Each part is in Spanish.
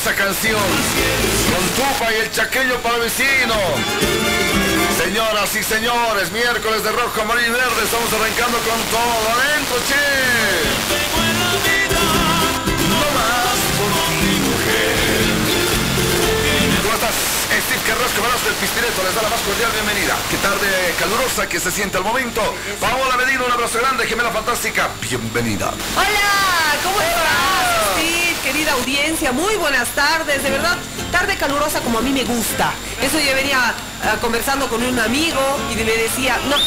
hermosa canción. Con Tupa y el chaqueño vecino. Señoras y señores, miércoles de rojo, amarillo y verde, estamos arrancando con todo. ¡Adentro, che! Steve Carrasco Velasco del Pistireto les da la más cordial bienvenida. Qué tarde calurosa que se siente al momento. Paola Medina, un abrazo grande, gemela fantástica. Bienvenida. Hola, ¿cómo estás? Querida audiencia, muy buenas tardes. De verdad, tarde calurosa como a mí me gusta. Eso yo venía ah, conversando con un amigo y le decía, no, no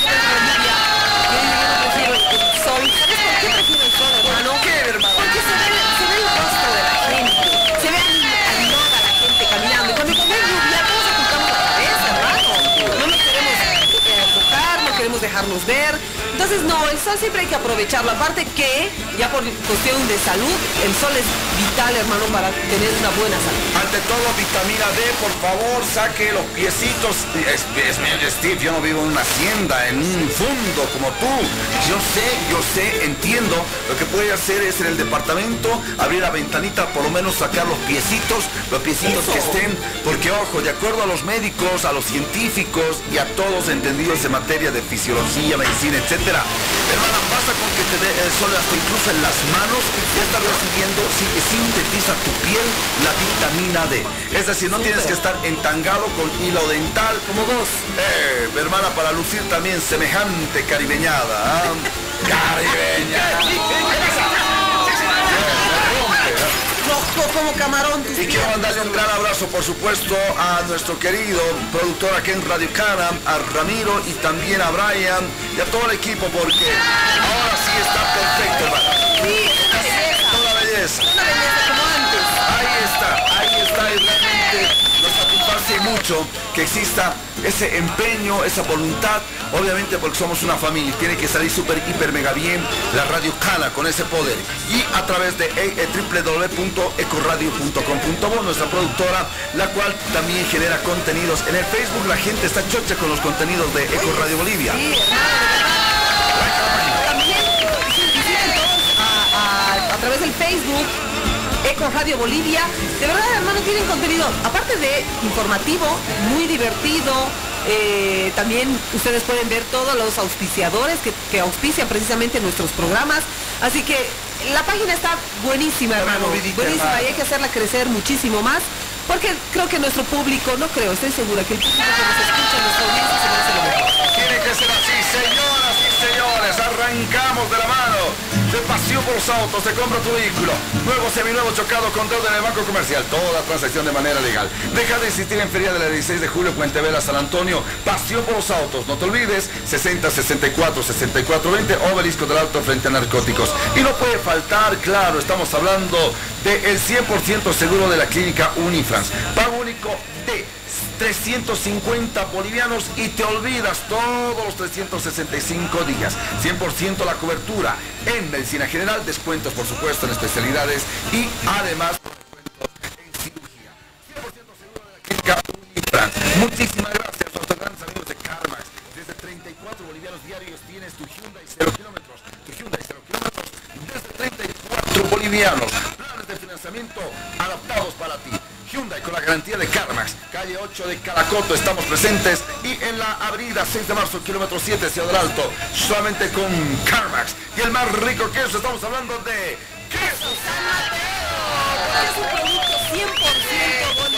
prefiero el sol. ¿Sabes por qué prefiero el sol, hermano? ¿Qué, hermano? Porque se ve, se ve el rostro de la gente. Se ve animada la gente caminando. Y cuando hay lluvia, todos ocultamos la cabeza, hermano. No nos queremos eh, tocar, no queremos dejarnos ver. Entonces, no, el sol siempre hay que aprovecharlo. Aparte que, ya por cuestión de salud, el sol es vital, hermano, para tener una buena salud. Ante todo, vitamina D, por favor, saque los piecitos. Es, es, es- Steve, yo no vivo en una hacienda, en un fondo como tú. Yo sé, yo sé, entiendo. Lo que puede hacer es en el departamento abrir la ventanita, por lo menos sacar los piecitos, los piecitos Eso. que estén. Porque, ojo, de acuerdo a los médicos, a los científicos y a todos entendidos en materia de fisiología, medicina, etcétera. Hermana, pasa con que te dé el sol hasta incluso en las manos, ya estás recibiendo, sí, sintetiza tu piel la vitamina D. Es decir, no tienes que estar entangado con hilo dental. Como vos. Eh, hermana, para lucir también semejante caribeñada. ¿ah? Caribeñada. Rojo como camarón. tus Y quiero mandarle un gran abrazo, por supuesto, a nuestro querido productor aquí en Radio Cana, a Ramiro y también a Brian y a todo el equipo, porque ahora sí está perfecto, hermano. Sí, es una belleza. Toda belleza. Una belleza como antes. Ahí está, ahí está, mucho que exista ese empeño, esa voluntad, obviamente porque somos una familia, tiene que salir súper, hiper, mega bien la Radio Cana con ese poder. Y a través de eh, eh, www.ecoradio.com.bo, nuestra productora, la cual también genera contenidos. En el Facebook la gente está chocha con los contenidos de Eco Radio Bolivia. Sí, a través del Facebook. Eco Radio Bolivia. De verdad, hermano, tienen contenido, aparte de informativo, muy divertido. eh, también ustedes pueden ver todos los auspiciadores que, que auspician precisamente nuestros programas. Así que la página está buenísima, hermano. Buenísima y hay que hacerla crecer muchísimo más. Porque creo que nuestro público, no creo, estoy segura que el público que nos escucha, nuestra audiencia se merece lo mejor. Tiene que ser así, señoras y señores. Arrancamos de la mano de Pasión por los Autos. Te compra tu vehículo. Nuevo, seminuevo, chocado con deuda en el Banco Comercial. Toda transacción de manera legal. Deja de insistir en Feria de la 16 de julio, Puente Vela, San Antonio. Pasión por los Autos. No te olvides, 60 64 64 20, Obelisco del Alto frente a narcóticos. Y no puede faltar, claro, estamos hablando del 100% seguro de la clínica Unifrance. Pago único de 350 bolivianos y te olvidas todos los 365 días. 100% la cobertura en medicina general, descuentos por supuesto en especialidades y además en cirugía. 100% seguro de la clínica Unifrance. Muchísimas gracias a nuestros grandes amigos de Carmax. Desde 34 bolivianos diarios tienes tu Hyundai 0 kilómetros. Tu Hyundai 0 kilómetros desde 34 bolivianos. Planes de financiamiento adaptados para ti. Hyundai con la garantía de Carmax, calle 8 de Caracoto, estamos presentes y en la avenida 6 de marzo, kilómetro 7, Ciudad del Alto, solamente con Carmax. Y el más rico queso, estamos hablando de queso San Mateo. Es un producto 100% boliviano.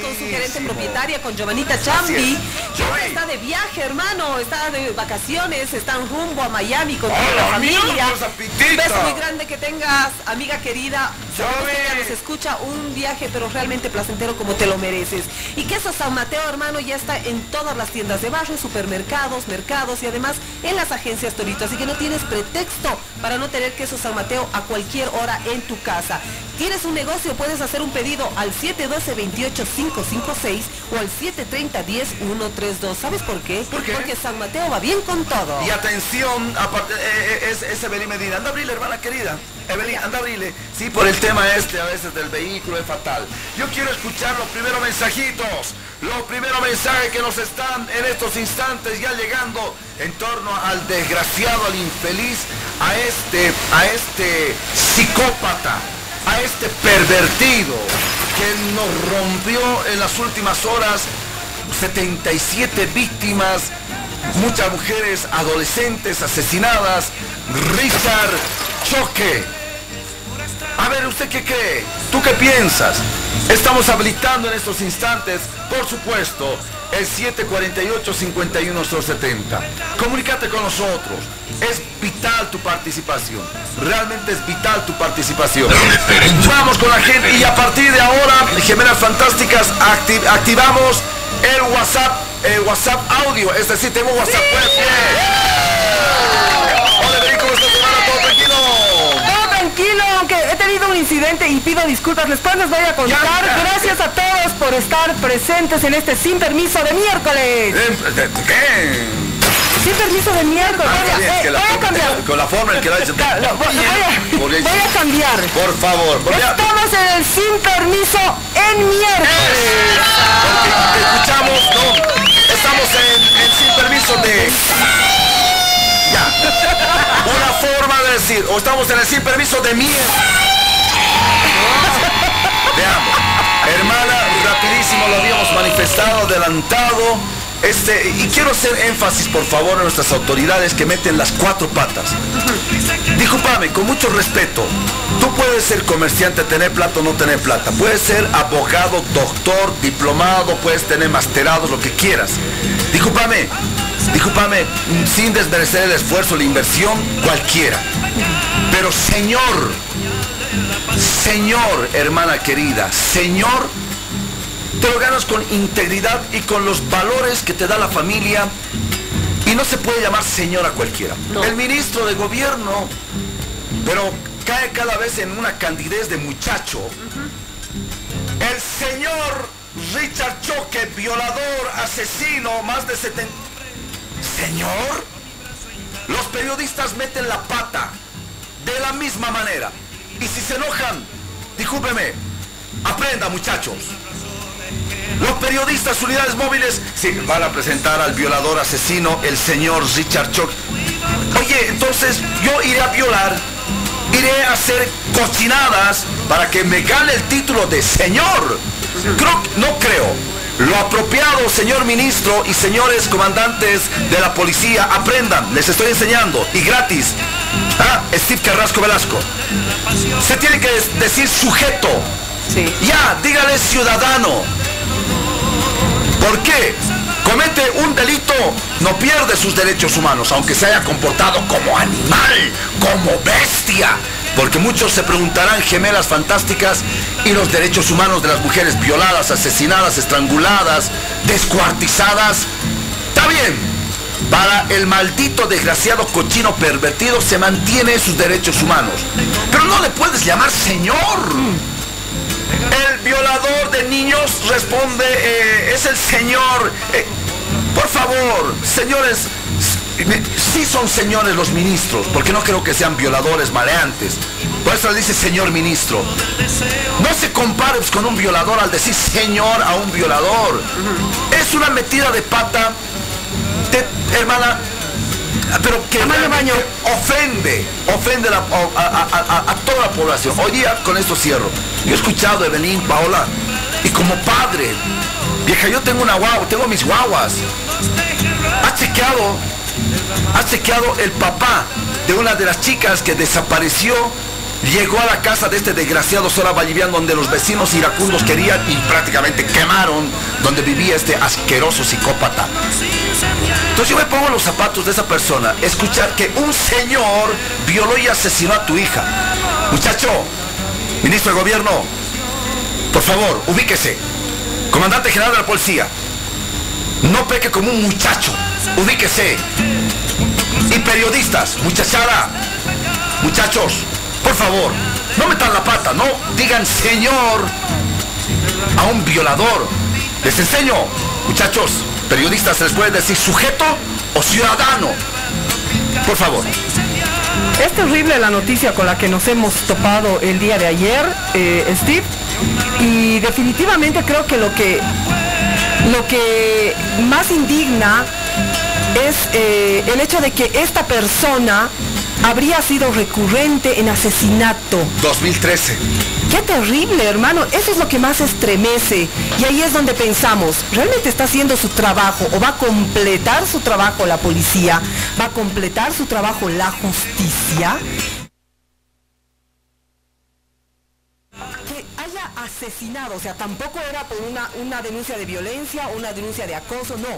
Con su gerente propietaria, con Giovanita Chambi. Es. Está de viaje, hermano. Está de vacaciones, están rumbo a Miami con toda ¡Hola, la familia. Un beso muy grande que tengas, amiga querida. Que nos escucha un viaje, pero realmente placentero como te lo mereces. Y Queso San Mateo, hermano, ya está en todas las tiendas de barrio, supermercados, mercados y además en las agencias Torito. Así que no tienes pretexto para no tener Queso San Mateo a cualquier hora en tu casa. Tienes un negocio, puedes hacer un pedido al 712-2859 556 o al 730-10132. ¿Sabes por qué? ¿Por qué? Porque San Mateo va bien con todo. Y atención, aparte, eh, eh, es, es Evelyn Medina. Anda abrirle, hermana querida. Evelyn, anda a abrirle. Sí, por el tema este a veces del vehículo es fatal. Yo quiero escuchar los primeros mensajitos. Los primeros mensajes que nos están en estos instantes ya llegando en torno al desgraciado, al infeliz, a este, a este psicópata, a este pervertido que nos rompió en las últimas horas 77 víctimas, muchas mujeres adolescentes asesinadas. Richard Choque. A ver, ¿usted qué cree? ¿Tú qué piensas? Estamos habilitando en estos instantes, por supuesto, el 748-51070. Comunícate con nosotros. Es vital tu participación. Realmente es vital tu participación. Vamos con la gente y a partir de ahora, Gemelas Fantásticas, acti- activamos el WhatsApp, el WhatsApp audio. Es decir, tengo WhatsApp web. Hola, Evelyn, ¿cómo estás, hermana? ¿Todo tranquilo? Todo tranquilo, aunque he tenido un incidente y pido disculpas. Después les voy a contar. Gracias a todos por estar presentes en este sin permiso de miércoles. Eh, ¿de- de ¿Qué? Sin permiso de miércoles. Ah, Voy a- eh, la voy a cambiar. Con la forma en que lo voy, voy a, voy cambiar. Por favor, Estamos en el sin permiso en miércoles. porque te escuchamos, no, estamos en, en sin permiso de... Ya. Una forma de decir, o estamos en el sin permiso de mierda. Manifestado, adelantado. Este, y quiero hacer énfasis, por favor, a nuestras autoridades que meten las cuatro patas. Discúlpame, con mucho respeto. Tú puedes ser comerciante, tener plata o no tener plata. Puedes ser abogado, doctor, diplomado, puedes tener masterados, lo que quieras. Discúlpame, discúlpame, sin desmerecer el esfuerzo, la inversión, cualquiera. Pero señor, señor, hermana querida, señor, te lo ganas con integridad y con los valores que te da la familia. Y no se puede llamar señor a cualquiera. No. El ministro de gobierno, pero cae cada vez en una candidez de muchacho. El señor Richard Choque, violador, asesino, más de 70... Señor, los periodistas meten la pata de la misma manera. Y si se enojan, discúlpeme, aprenda muchachos. Los periodistas, unidades móviles, sí, van a presentar al violador asesino, el señor Richard Choc. Oye, entonces yo iré a violar, iré a hacer cochinadas para que me gane el título de señor. Creo, no creo. Lo apropiado, señor ministro y señores comandantes de la policía, aprendan, les estoy enseñando, y gratis. Ah, Steve Carrasco Velasco. Se tiene que decir sujeto. Sí. Ya, dígale ciudadano. ¿Por qué? Comete un delito, no pierde sus derechos humanos, aunque se haya comportado como animal, como bestia. Porque muchos se preguntarán gemelas fantásticas y los derechos humanos de las mujeres violadas, asesinadas, estranguladas, descuartizadas. Está bien. Para el maldito desgraciado cochino pervertido se mantiene sus derechos humanos. Pero no le puedes llamar señor. El violador de niños responde, eh, es el señor. eh, por favor, señores, sí son señores los ministros, porque no creo que sean violadores maleantes. Por eso le dice señor ministro. No se compare pues, con un violador al decir señor a un violador. Es una metida de pata, de- hermana, pero que baño. ofende, ofende la- a, a- a- toda la población. Hoy día con esto cierro. Yo he escuchado a Evelyn, Paola, y como padre, vieja, yo tengo una guagua, tengo mis guaguas. ¿Has chequeado, has chequeado el papá de una de las chicas que desapareció? Llegó a la casa de este desgraciado Sora Vallivian donde los vecinos iracundos querían y prácticamente quemaron donde vivía este asqueroso psicópata. Entonces yo me pongo los zapatos de esa persona, escuchar que un señor violó y asesinó a tu hija. Muchacho, ministro de gobierno, por favor, ubíquese. Comandante general de la policía, no peque como un muchacho, ubíquese. Y periodistas, muchachada, muchachos, por favor, no metan la pata, no digan señor a un violador, Les enseño, muchachos, periodistas, ¿se les puede decir sujeto o ciudadano? Por favor. Es terrible la noticia con la que nos hemos topado el día de ayer, eh, Steve, y definitivamente creo que lo que lo que más indigna es eh, el hecho de que esta persona habría sido recurrente en asesinato. 2013. Qué terrible, hermano. Eso es lo que más estremece. Y ahí es donde pensamos, ¿realmente está haciendo su trabajo o va a completar su trabajo la policía? ¿Va a completar su trabajo la justicia? Asesinado, o sea, tampoco era por una, una denuncia de violencia una denuncia de acoso, no,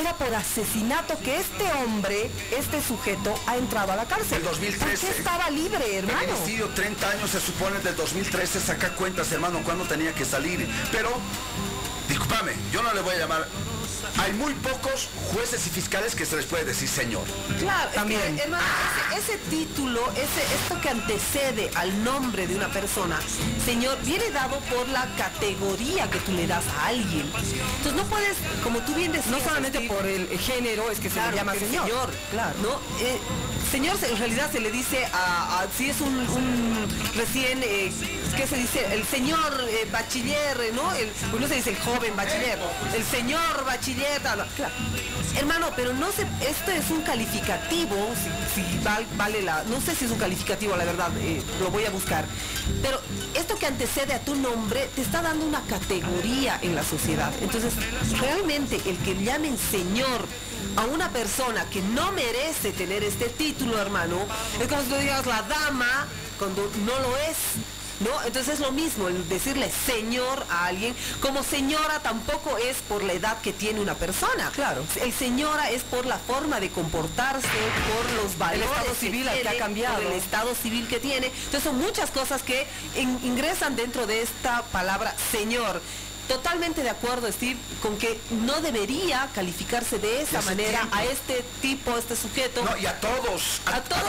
era por asesinato que este hombre, este sujeto, ha entrado a la cárcel. El 2013. qué estaba libre, hermano? Feminicidio, 30 años se supone del 2013, saca cuentas, hermano, cuándo tenía que salir, pero, discúlpame, yo no le voy a llamar hay muy pocos jueces y fiscales que se les puede decir señor. Claro, también. hermano, ese, título, ese, esto que antecede al nombre de una persona, señor, viene dado por la categoría que tú le das a alguien. Entonces no puedes, como tú bien decías, no solamente por el género es que se le llama señor. claro. ¿no? Eh, señor en realidad se le dice a, si es un, recién, eh, ¿qué se dice? El señor eh, bachiller, ¿no? El, pues no se dice el joven bachiller, el señor bachiller Hermano, pero no sé, este es un calificativo, si, vale la, no sé si es un calificativo, la verdad, eh, lo voy a buscar. Pero esto que antecede a tu nombre te está dando una categoría en la sociedad. Entonces, realmente el que llamen señor a una persona que no merece tener este título, hermano, es como si tú digas la dama cuando no lo es. ¿no? Entonces es lo mismo, el decirle señor a alguien, como señora tampoco es por la edad que tiene una persona. Claro. El señora es por la forma de comportarse, por los valores. El estado civil que, ha cambiado. el estado civil que tiene. Entonces son muchas cosas que ingresan dentro de esta palabra señor. Totalmente de acuerdo, Steve, con que no debería calificarse de esa manera a este tipo, a este sujeto. No, y a todos. A, todos,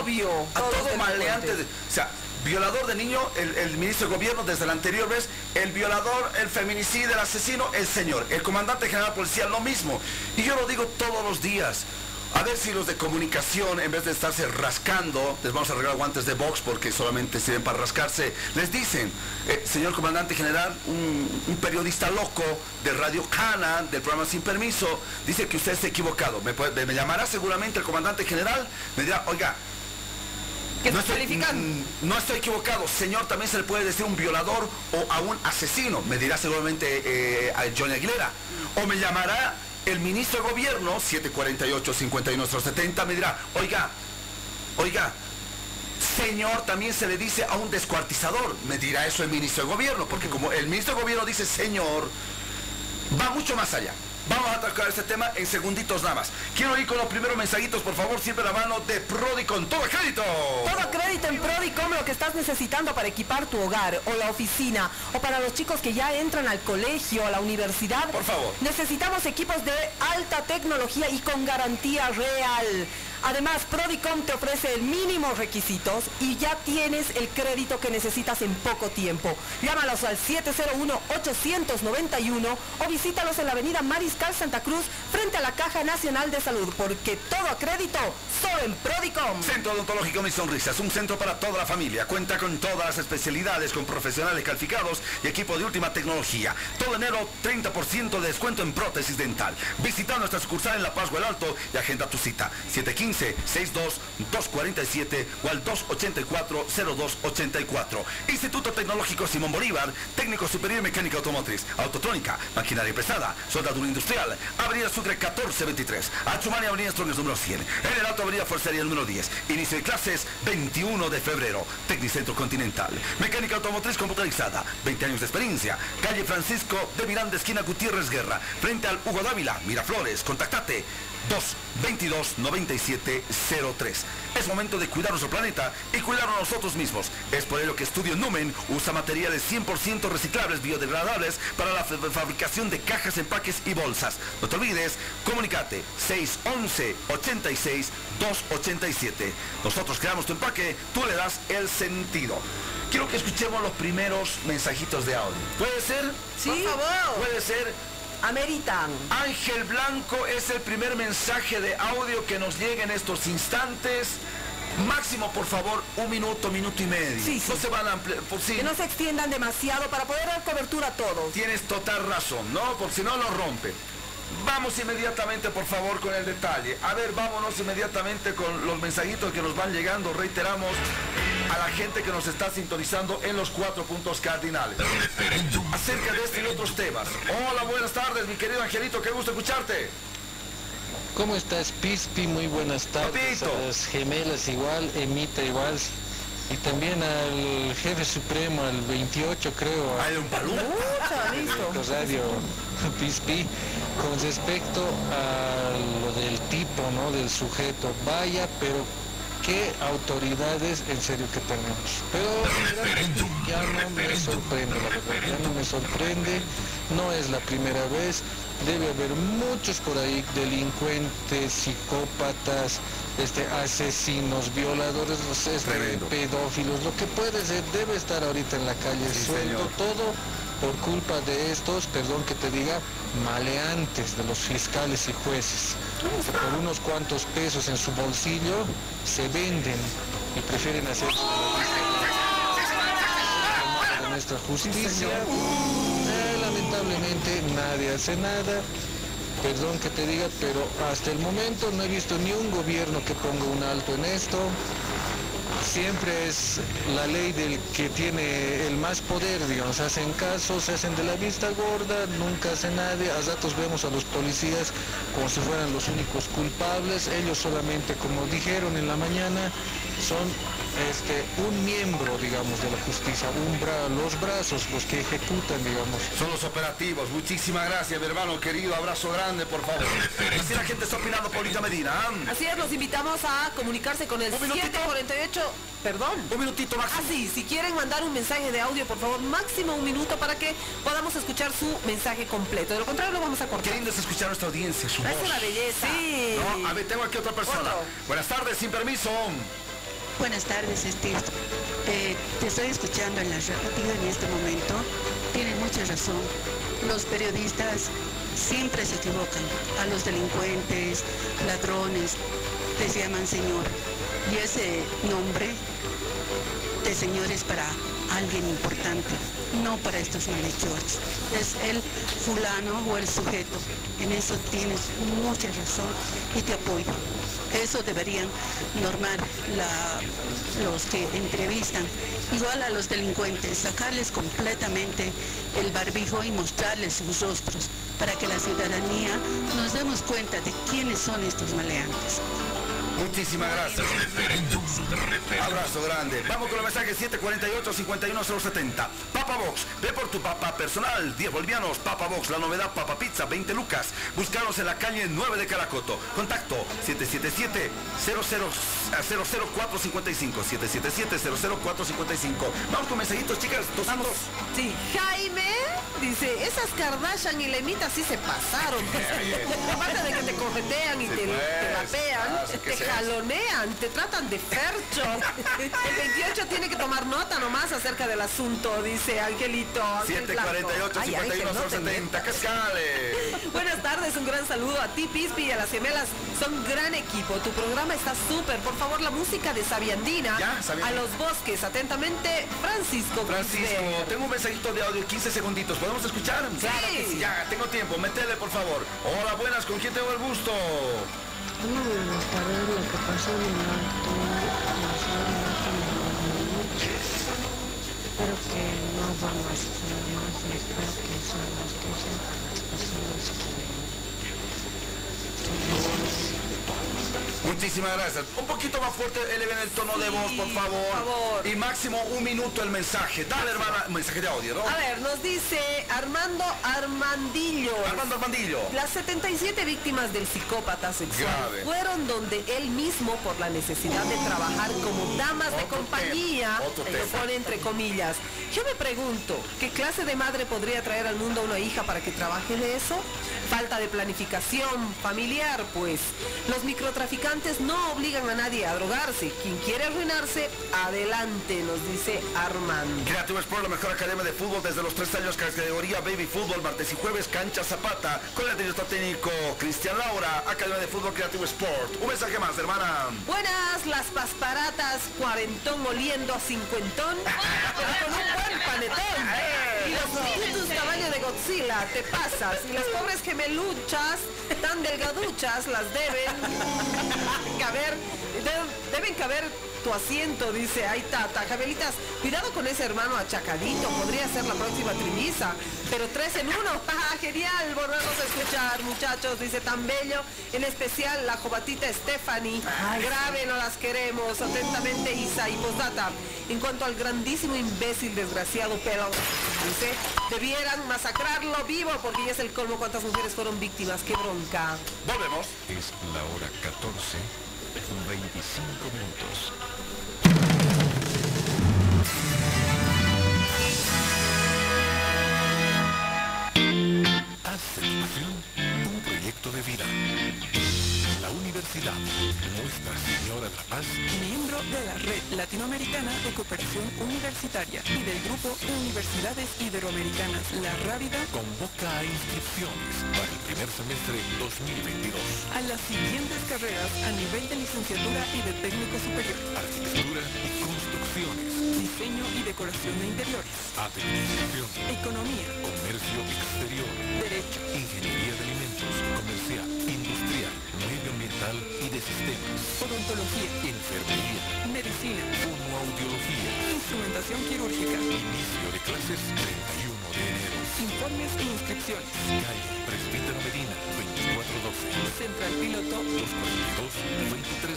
obvio. A todo maleante. o sea, violador de niño, el, ministro de gobierno desde la anterior vez, el violador, el feminicida, el asesino, el señor. El comandante general de policía, lo mismo. Y yo lo digo todos los días. A ver si los de comunicación, en vez de estarse rascando, les vamos a regalar guantes de box porque solamente sirven para rascarse, les dicen, eh, señor comandante general, un, periodista loco de Radio Cana, del programa Sin Permiso, dice que usted está equivocado. Me, me llamará seguramente el comandante general, me dirá, oiga, no estoy, mm, no estoy, equivocado. Señor, también se le puede decir un violador o a un asesino. Me dirá seguramente eh, a Johnny Aguilera. O me llamará el ministro de gobierno, 748-5170, me dirá, oiga, oiga, señor también se le dice a un descuartizador. Me dirá eso el ministro de gobierno, porque como el ministro de gobierno dice señor, va mucho más allá. Vamos a tocar este tema en segunditos nada más. Quiero ir con los primeros mensajitos, por favor, siempre la mano de Prodicom. ¡Todo crédito! Todo crédito en Prodicom, lo que estás necesitando para equipar tu hogar o la oficina o para los chicos que ya entran al colegio, a la universidad. Por favor. Necesitamos equipos de alta tecnología y con garantía real. Además, Prodicom te ofrece el mínimo requisitos y ya tienes el crédito que necesitas en poco tiempo. Llámalos al 701-891 o visítalos en la avenida Mariscal Santa Cruz frente a la Caja Nacional de Salud, porque todo a crédito solo en Prodicom. Centro Odontológico Mis Sonrisas, un centro para toda la familia. Cuenta con todas las especialidades, con profesionales calificados y equipo de última tecnología. Todo enero, 30% de descuento en prótesis dental. Visita nuestra sucursal en La Paz, el Alto y agenda tu cita. 715 62-247 o al 284-0284. Instituto Tecnológico Simón Bolívar, técnico superior mecánica automotriz, autotrónica, maquinaria pesada, soldadura industrial, Avenida Sucre 1423, Achumani Avenida Strongest número 100, en el Alto Avenida Forcería número 10, inicio de clases 21 de febrero, Tecnicentro Continental, mecánica automotriz computarizada, 20 años de experiencia, calle Francisco de Miranda, esquina Gutiérrez Guerra, frente al Hugo Dávila, Miraflores, contactate 222 9703. Es momento de cuidar nuestro planeta y cuidarnos nosotros mismos. Es por ello que Estudio Numen usa materiales 100% reciclables biodegradables para la fabricación de cajas, empaques y bolsas. No te olvides, comunicate 611 86 287. Nosotros creamos tu empaque, tú le das el sentido. Quiero que escuchemos los primeros mensajitos de audio. ¿Puede ser? Sí, por favor. Puede ser. Ameritan. Ángel Blanco es el primer mensaje de audio que nos llega en estos instantes. Máximo, por favor, un minuto, minuto y medio. Sí, No se van a ampliar. Por Que no se extiendan demasiado para poder dar cobertura a todos. Tienes total razón, ¿no? Porque si no lo rompe. Vamos inmediatamente, por favor, con el detalle. A ver, vámonos inmediatamente con los mensajitos que nos van llegando. Reiteramos a la gente que nos está sintonizando en los cuatro puntos cardinales. Acerca de este y otros temas. Hola, buenas tardes, mi querido Angelito, qué gusto escucharte. ¿Cómo estás, Pispi? Muy buenas tardes. Papito. A las gemelas igual, Emita igual. Y también al jefe supremo, al 28 creo, Hay un palú. Listo. Radio Pispi. Con respecto a lo del tipo, ¿no? Del sujeto. Vaya, pero qué autoridades en serio que tenemos. Pero ya no me sorprende, la verdad, ya no me sorprende, no es la primera vez, debe haber muchos por ahí, delincuentes, psicópatas, este, asesinos, violadores, este, pedófilos, lo que puede ser, debe estar ahorita en la calle Sí, suelto, señor. todo por culpa de estos, perdón que te diga, maleantes de los fiscales y jueces, por unos cuantos pesos en su bolsillo se venden y prefieren hacer nuestra justicia. Eh, lamentablemente nadie hace nada. Perdón que te diga, pero hasta el momento no he visto ni un gobierno que ponga un alto en esto. Siempre es la ley del que tiene el más poder, digamos, hacen caso, se hacen de la vista gorda, nunca hace nadie, a ratos vemos a los policías como si fueran los únicos culpables, ellos solamente, como dijeron en la mañana, son este, un miembro, digamos, de la justicia, un bra- los brazos, los que ejecutan, digamos. Son los operativos. Muchísimas gracias, mi hermano querido. Abrazo grande, por favor. Así la gente está opinando, Paulita Medina. ¿ah? Así es, los invitamos a comunicarse con el Un minutito. 748. Perdón. Un minutito máximo. Ah, sí, si quieren mandar un mensaje de audio, por favor, máximo un minuto para que podamos escuchar su mensaje completo. De lo contrario, lo vamos a Qué cortar. lindo es escuchar a nuestra audiencia, su Es voz. una belleza. Sí. No, a ver, tengo aquí otra persona. Otro. Buenas tardes, sin permiso. Buenas tardes, Steve. Eh, te estoy escuchando en la radio en este momento. Tienes mucha razón. Los periodistas siempre se equivocan. A los delincuentes, ladrones, les llaman señor. Y ese nombre de señor es para alguien importante, no para estos malhechores. Es el fulano o el sujeto. En eso tienes mucha razón y te apoyo. Eso deberían normar los que entrevistan. Igual a los delincuentes, sacarles completamente el barbijo y mostrarles sus rostros para que la ciudadanía nos demos cuenta de quiénes son estos maleantes. Muchísimas gracias. Abrazo grande. Vamos con el mensaje 748-51070. Papa Box, ve por tu papa personal. 10 bolivianos, Papa Box, la novedad Papa Pizza, 20 lucas. Búscanos en la calle 9 de Caracoto. Contacto 777-00455. 777-00455. Vamos con mensajitos, chicas. Dos Vamos. Sí, Jaime dice, esas Kardashian y Lemita sí se pasaron. Aparte de que te corretean y te, pues, te rapean, sí, ¿qué te es eso? Jalonean, te tratan de fercho. El 28 tiene que tomar nota nomás acerca del asunto, dice Angelito. Ángel Blanco. 748 Ay, Ángel, no te 51 70 metas. Cascales. Buenas tardes, un gran saludo a ti, Pispi, y a las gemelas. Son gran equipo. Tu programa está súper. Por favor, la música de Sabiandina. Ya, Sabiandina. A los bosques. Atentamente, Francisco. Francisco, tengo un mensajito de audio, 15 segunditos. ¿Podemos escuchar? Claro que sí. Ya, tengo tiempo. Métele, por favor. Hola, buenas. ¿Con quién tengo el gusto? Hola, buenas tardes. Lo que pasa en el alto, de. Espero que no habrá más problemas y espero que para las Muchísimas gracias. Un poquito más fuerte, eleven el tono de voz, por favor. por favor. Y máximo un minuto el mensaje. Dale, hermana. Mensaje de audio, ¿no? A ver, nos dice Armando Armandillo. Armando Armandillo. Las 77 víctimas del psicópata sexual Grave. fueron donde él mismo, por la necesidad de trabajar como damas de compañía, lo pone entre comillas. Yo me pregunto, ¿qué clase de madre podría traer al mundo a una hija para que trabaje de eso? Falta de planificación familiar, pues. Los microtraficantes no obligan a nadie a drogarse. Quien quiere arruinarse, adelante, nos dice Armando. Creativo Sport, la mejor academia de fútbol desde los 3 años, categoría Baby Fútbol, martes y jueves, cancha Zapata, con el director técnico Cristian Laura, Academia de Fútbol Creativo Sport. Un mensaje más, hermana. Buenas las pasparatas, cuarentón oliendo a cincuentón, pero con un buen panetón. Y los de Godzilla, te pasas. Y las pobres gemeluchas, tan delgaduchas, las deben caber, de- deben caber tu asiento, dice, ay tata, Jabelitas, cuidado con ese hermano achacadito, podría ser la próxima triniza, pero tres en uno, ¡Ah, genial, volvernos a escuchar, muchachos, dice, tan bello, en especial la jovatita Stephanie, grave, no las queremos, atentamente Isa, y postdata, en cuanto al grandísimo imbécil desgraciado pelo, dice, debieran masacrarlo vivo, porque ya es el colmo cuántas mujeres fueron víctimas, qué bronca. Volvemos. Es la hora 14, con 25 minutos. Nuestra Señora de la Paz miembro de la Red Latinoamericana de Cooperación Universitaria y del Grupo de Universidades Iberoamericanas La Rábida convoca a inscripciones para el primer semestre 2022. a las siguientes carreras a nivel de licenciatura y de técnico superior, Arquitectura y construcciones, diseño y decoración de interiores, administración, economía, comercio exterior, derecho, ingeniería de alimentos, comercial, y de sistemas, odontología, enfermería, medicina, fonoaudiología. instrumentación quirúrgica, Inicio de clases 31 de enero. informes e inscripciones. Calle Presbítero Medina 2412 Central Piloto, 242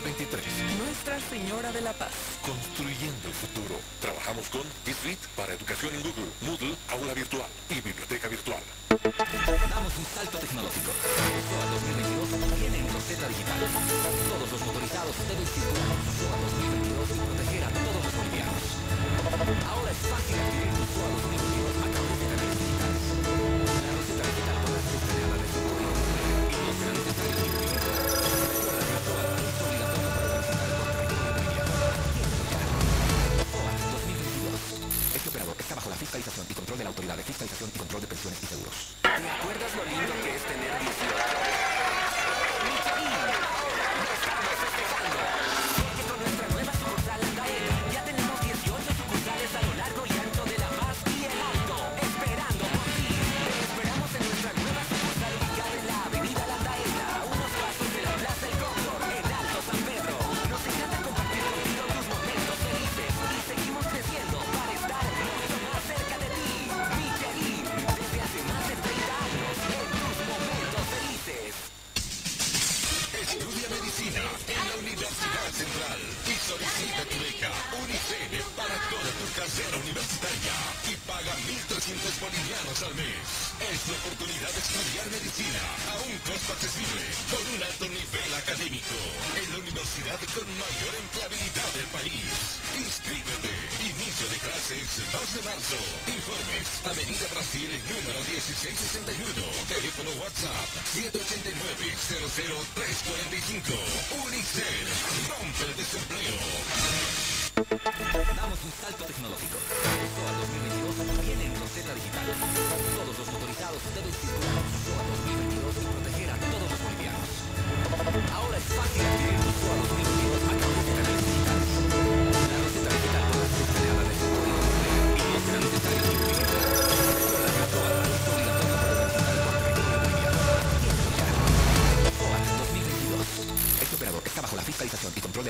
2323. Nuestra Señora de la Paz. Construyendo el futuro. Trabajamos con G Suite para educación en Google, Moodle, aula virtual y biblioteca virtual. Damos un salto tecnológico. SOA 2022 viene Rosetta Digital. Todos los motorizados deben circular con su SOA 2022 y proteger a todos los bolivianos. Ahora es fácil adquirir tu SOA 2022 a través de canales digitales. La Rosetta Digital podrá ser estrenada desde un código y no será necesario para transitar por territorio boliviano. Adquiérelo ya. SOA 2022. Este operador está bajo la fiscalización y control de la Autoridad de Fiscalización y Control de Pensiones y Seguros. ¿Te acuerdas lo lindo que es tener 18?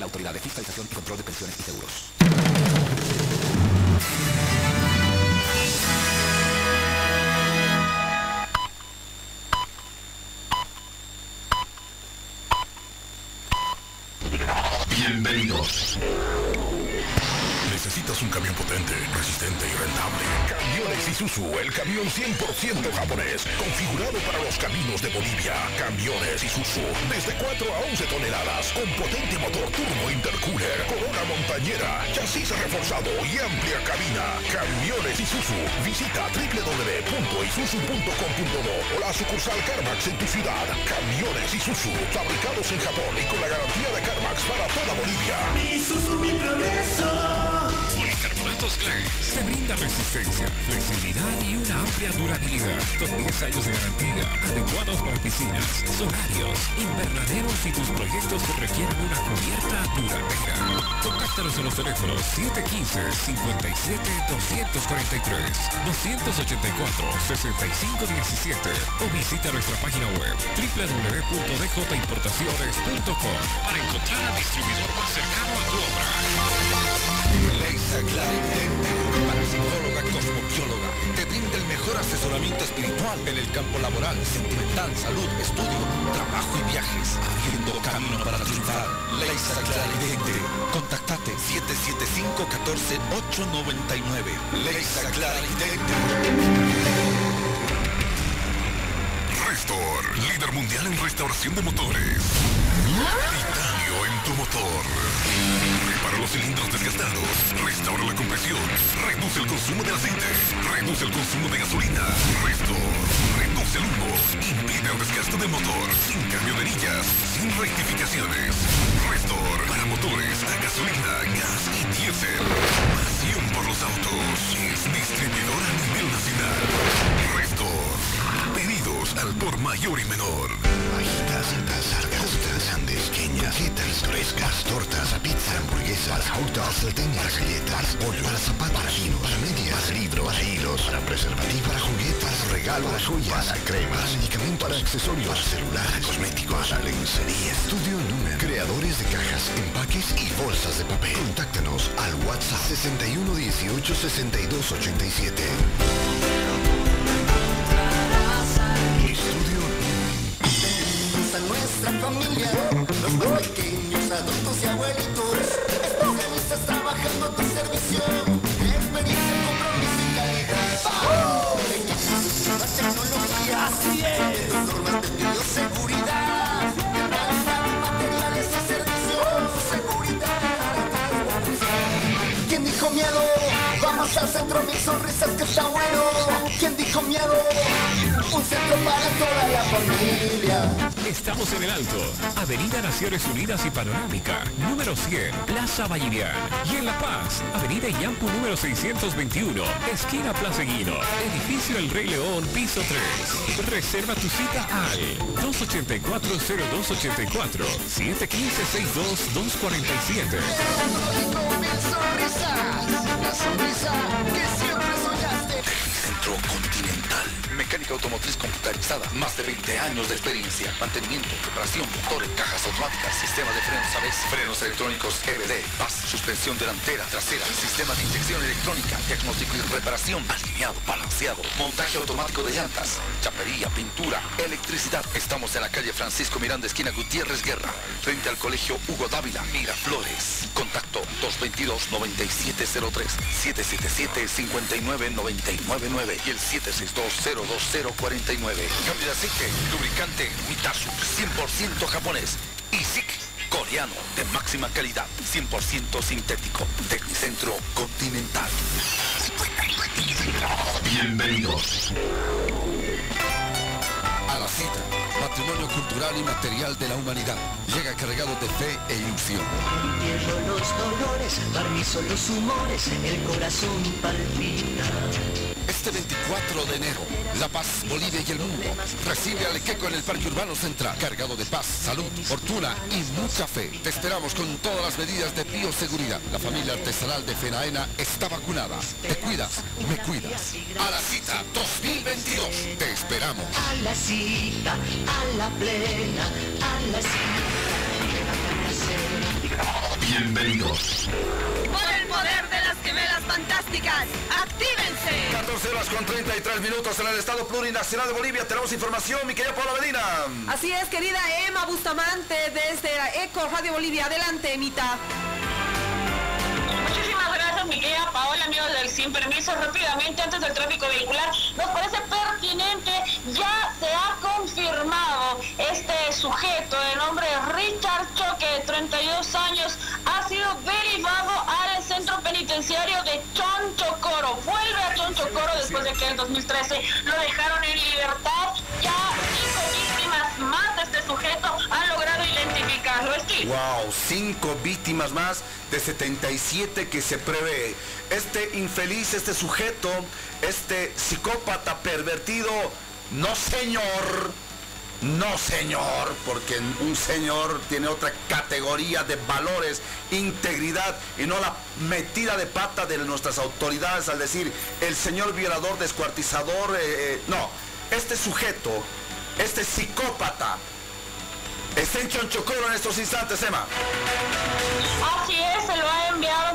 Autoridad de Fiscalización y Control de Pensiones y Seguros. Isuzu, el camión 100% japonés, configurado para los caminos de Bolivia. Camiones Isuzu, desde 4 a 11 toneladas, con potente motor turbo intercooler, corona montañera, chasis reforzado y amplia cabina. Camiones Isuzu, visita www.isuzu.com.do o la sucursal CarMax en tu ciudad. Camiones Isuzu, fabricados en Japón y con la garantía de CarMax para toda Bolivia. Policarbonatos Glass te brinda resistencia, flexibilidad y una amplia durabilidad. Con 10 años de garantía, adecuados para piscinas, solarios, invernaderos y tus proyectos que requieren una cubierta duradera. Contáctanos en los teléfonos 715-57-243, 284-6517 o visita nuestra página web www.djimportaciones.com para encontrar al distribuidor más cercano a tu obra. Leisa Claridente, parapsicóloga cosmobióloga, te brinda el mejor asesoramiento espiritual en el campo laboral, sentimental, salud, estudio, trabajo y viajes, abriendo camino para triunfar. Leisa Claridente, contactate 775-14-899. Leisa Claridente. Restor, líder mundial en restauración de motores. En tu motor. Repara los cilindros desgastados. Restaura la compresión. Reduce el consumo de aceite. Reduce el consumo de gasolina. Restor. Reduce el humo. Impide el desgaste del motor. Sin cambio de anillas. Sin rectificaciones. Restor. Para motores a gasolina, gas y diésel. Pasión por los autos. Es distribuidor a nivel nacional. Restor. Pedidos al por mayor y menor. Cintas grandes, pequeñas, quietas, frescas, tortas, pizza, hamburguesas, hot dogs, salteñas, galletas, pollo, para zapatos, para vinos, para medias, libros, para hilos, para preservativos, para juguetes, regalos, para joyas, para cremas, medicamentos, para accesorios, para celulares, cosméticos, para lencería. Estudio Numen, creadores de cajas, empaques y bolsas de papel. Contáctanos al WhatsApp 61 18 nuestra familia, los más pequeños, adultos y abuelitos, especialistas trabajando a tu servicio, experiencia, compromiso y calidad. ¡Oh! La tecnología, así es, normas de bioseguridad, materiales y servicios, seguridad. ¿Quién dijo miedo? Vamos al centro Mil Sonrisas que está bueno. ¿Quién dijo miedo? Un centro para toda la familia. Estamos en el Alto, Avenida Naciones Unidas y Panorámica, número 100, Plaza Vallivian. Y en La Paz, Avenida Yampu número 621, esquina Plaza Guino, edificio El Rey León, piso 3. Reserva tu cita al 284-0284, 715-62-247. Automotriz computarizada. Más de 20 años de experiencia. Mantenimiento, reparación, motores, cajas automáticas, sistema de frenos ABS, frenos electrónicos EBD, paz, suspensión delantera, trasera, sistema de inyección electrónica, diagnóstico y reparación, alineado, balanceado, montaje automático de llantas, chapería, pintura, electricidad. Estamos en la calle Francisco Miranda, esquina Gutiérrez Guerra, frente al colegio Hugo Dávila, Miraflores. Contacto 222-9703, 777-59999 y el 762-02049. Cambio de aceite, lubricante Mitasu, 100% japonés. Y SIC, coreano, de máxima calidad, 100% sintético. Tecnicentro Continental. Bienvenidos. A la cita, patrimonio cultural y material de la humanidad. Llega cargado de fe e ilusión. Entierro los dolores, barnizo los humores, el corazón palpita. Este 24 de enero, La Paz, Bolivia y el mundo recibe al Equeco en el Parque Urbano Central, cargado de paz, salud, fortuna y mucha fe. Te esperamos con todas las medidas de bioseguridad. La familia artesanal de Fenaena está vacunada. Te cuidas, me cuidas. A la cita 2022. Te esperamos. A la cita, a la plena, a la cita. Bienvenidos. Por el poder de las gemelas fantásticas, ¡actívense! 14 horas con 33 minutos en el Estado Plurinacional de Bolivia. Tenemos información, mi querida Paula Medina. Así es, querida Emma Bustamante, desde Eco Radio Bolivia. Adelante, Emita. Muchísimas gracias, mi querida Paola, amigos del Sin Permiso. Rápidamente, antes del tráfico vehicular, nos parece pertinente, ya se ha confirmado este sujeto de nombre Richard Choque, de 32 años, ha sido derivado penitenciario de Chonchocoro. Vuelve a Chonchocoro después de que en 2013 lo dejaron en libertad. Ya cinco víctimas más de este sujeto han logrado identificarlo. Wow, cinco víctimas más de 77 que se prevé. Este infeliz, este sujeto, este psicópata pervertido, no señor, no señor, porque un señor tiene otra categoría de valores, integridad y no la metida de pata de nuestras autoridades al decir el señor violador, descuartizador, eh, eh, no, este sujeto, este psicópata, está en Chonchocoro en estos instantes, Emma. Así es, se lo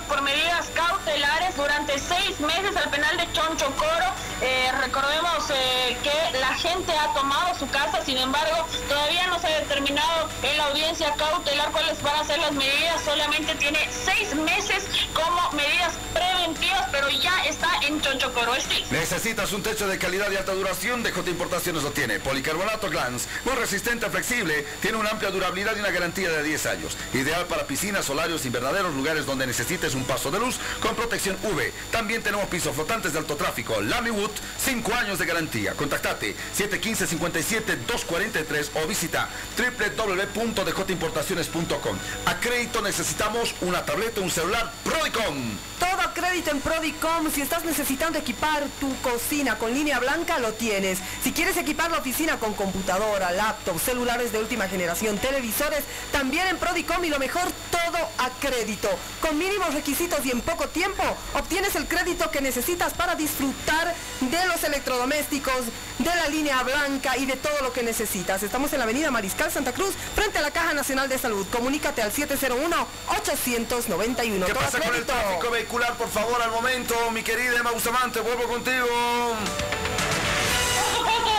por medidas cautelares durante seis meses al penal de Chonchocoro. Eh, recordemos eh, que la gente ha tomado su casa, sin embargo, todavía no se ha determinado en la audiencia cautelar cuáles van a ser las medidas. Solamente tiene seis meses como medidas preventivas, pero ya está en Chonchocoro. Steve. Necesitas un techo de calidad y alta duración, de J Importaciones lo tiene. Policarbonato Glans, muy resistente, flexible, tiene una amplia durabilidad y una garantía de 10 años. Ideal para piscinas, solarios, invernaderos, lugares donde necesites un paso de luz con protección UV. También tenemos pisos flotantes de alto tráfico. Lamywood, 5 años de garantía. Contactate 715-57-243 o visita www.djimportaciones.com. A crédito necesitamos una tableta, un celular Prodicom. Todo a crédito en Prodicom. Si estás necesitando equipar tu cocina con línea blanca, lo tienes. Si quieres equipar la oficina con computadora, laptop, celulares de última generación, televisores, también en Prodicom y lo mejor, todo a crédito. Con mínimos requisitos y en poco tiempo, obtienes el crédito que necesitas para disfrutar de los electrodomésticos, de la línea blanca y de todo lo que necesitas. Estamos en la avenida Mariscal Santa Cruz, frente a la Caja Nacional de Salud. Comunícate al 701-891. ¿Qué pasa con el tráfico vehicular, por favor, al momento? Mi querida Emma Bustamante, vuelvo contigo.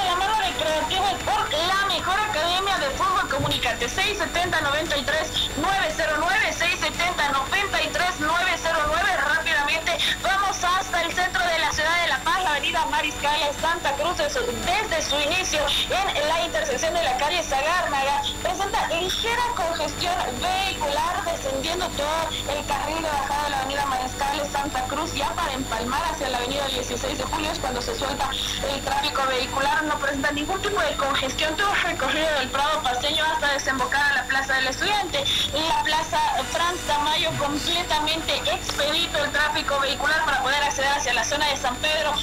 Recreativa por la mejor academia de fútbol. Comunícate 670-93-909, 670-93-909. Rápidamente vamos hasta el centro de la ciudad de La Paz, la avenida Mariscal Santa Cruz, desde su- inicio en la intersección de la calle Sagárnaga. Presenta ligera congestión vehicular descendiendo todo el carril de bajada de la avenida Mariscal Santa Cruz ya para empalmar hacia la avenida 16 de julio es cuando se suelta el tráfico vehicular, no presenta ningún tipo de congestión, todo recorrido del Prado Paseño hasta desembocar a la Plaza del Estudiante. La Plaza Franz Tamayo completamente expedito el tráfico vehicular para poder acceder hacia la zona de San Pedro,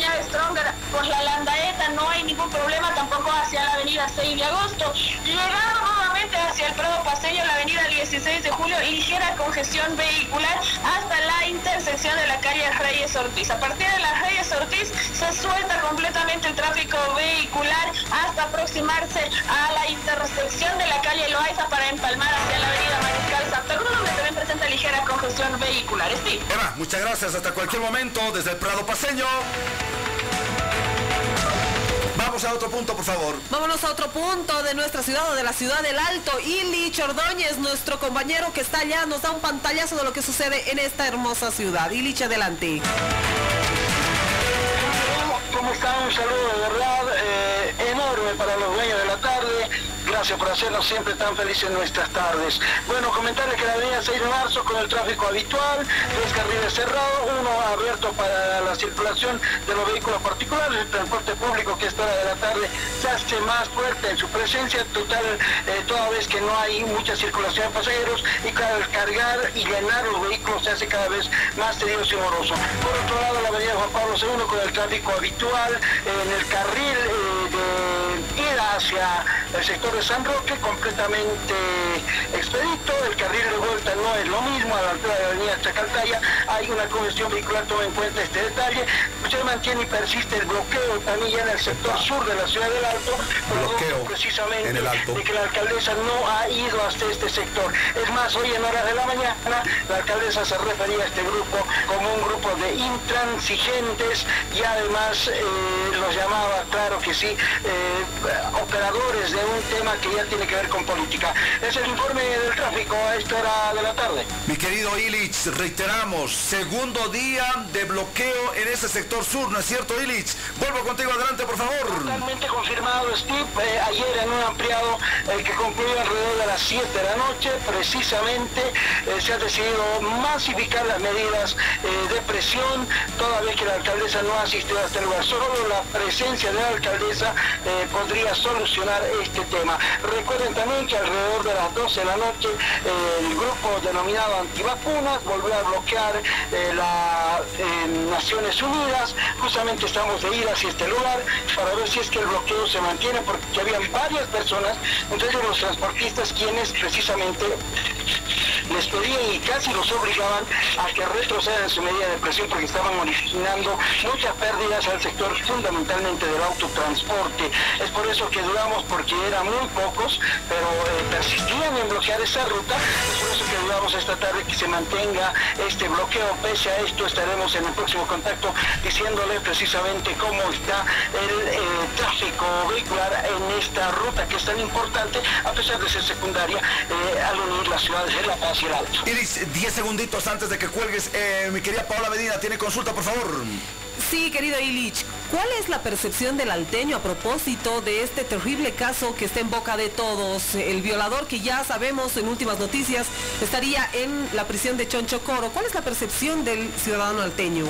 la cañada Stronger por la Landaeta, no hay ningún problema tampoco hacia la avenida 6 de agosto. Llegando nuevamente hacia el Prado Paseño, la avenida 16 de julio, ligera congestión vehicular hasta la intersección de la calle Reyes Ortiz. A partir de la Reyes Ortiz se suelta completamente el tráfico vehicular hasta aproximarse a la intersección de la calle Loaiza para empalmar hacia la avenida Mariscal Santa Cruz, donde también presenta ligera congestión vehicular. Steve. Emma, muchas gracias. Hasta cualquier momento, desde el Prado Paseño. Vamos a otro punto, por favor. Vámonos a otro punto de nuestra ciudad o de la ciudad del Alto. Ili Ordóñez, nuestro compañero que está allá, nos da un pantallazo de lo que sucede en esta hermosa ciudad. Ilich, adelante. ¿Cómo están? Un saludo de verdad eh, enorme para los dueños de la tarde. Gracias por hacernos siempre tan felices nuestras tardes. Bueno, comentarles que la avenida 6 de marzo con el tráfico habitual, dos carriles cerrados, uno abierto para la circulación de los vehículos particulares, el transporte público que esta hora de la tarde se hace más fuerte en su presencia total, eh, toda vez que no hay mucha circulación de pasajeros y cada cargar y llenar los vehículos se hace cada vez más tedioso y moroso. Por otro lado, la avenida Juan Pablo II con el tráfico habitual en el carril eh, de hacia el sector de San Roque completamente expedito, el carril de vuelta no es lo mismo, a la altura de la avenida Chacaltaya hay una congestión vehicular, toma en cuenta este detalle, se mantiene y persiste el bloqueo también ya en el sector sur de la ciudad del Alto, producto precisamente en el Alto. de que la alcaldesa no ha ido hasta este sector. Es más, hoy en horas de la mañana la alcaldesa se refería a este grupo como un grupo de intransigentes y además eh, los llamaba, claro que sí, eh, operadores de un tema que ya tiene que ver con política. Es el informe del tráfico a esta hora de la tarde. Mi querido Illich, reiteramos, segundo día de bloqueo en ese sector sur, ¿no es cierto, Illich? Vuelvo contigo adelante, por favor. Totalmente confirmado, Steve. Eh, ayer en un ampliado eh, que concluyó alrededor de las 7 de la noche, precisamente eh, se ha decidido masificar las medidas eh, de presión, toda vez que la alcaldesa no ha asistido a este lugar. Solo la presencia de la alcaldesa podría solucionar este tema. Recuerden también que alrededor de las 12 de la noche el grupo denominado antivacunas volvió a bloquear las Naciones Unidas. Justamente estamos de ir hacia este lugar para ver si es que el bloqueo se mantiene porque habían varias personas, ellos los transportistas, quienes precisamente y casi los obligaban a que retrocedan su medida de presión porque estaban originando muchas pérdidas al sector fundamentalmente del autotransporte. Es por eso que duramos porque eran muy pocos, pero eh, persistían en bloquear esa ruta. Es por eso que dudamos esta tarde que se mantenga este bloqueo. Pese a esto estaremos en el próximo contacto diciéndole precisamente cómo está el eh, tráfico vehicular en esta ruta que es tan importante a pesar de ser secundaria eh, al unir las ciudades de La Paz y Alto. Iris, 10 segunditos antes de que cuelgues. Eh, mi querida Paola Medina, tiene consulta, por favor. Sí, querido Illich, ¿cuál es la percepción del alteño a propósito de este terrible caso que está en boca de todos? El violador que ya sabemos en últimas noticias estaría en la prisión de Chonchocoro. ¿Cuál es la percepción del ciudadano alteño?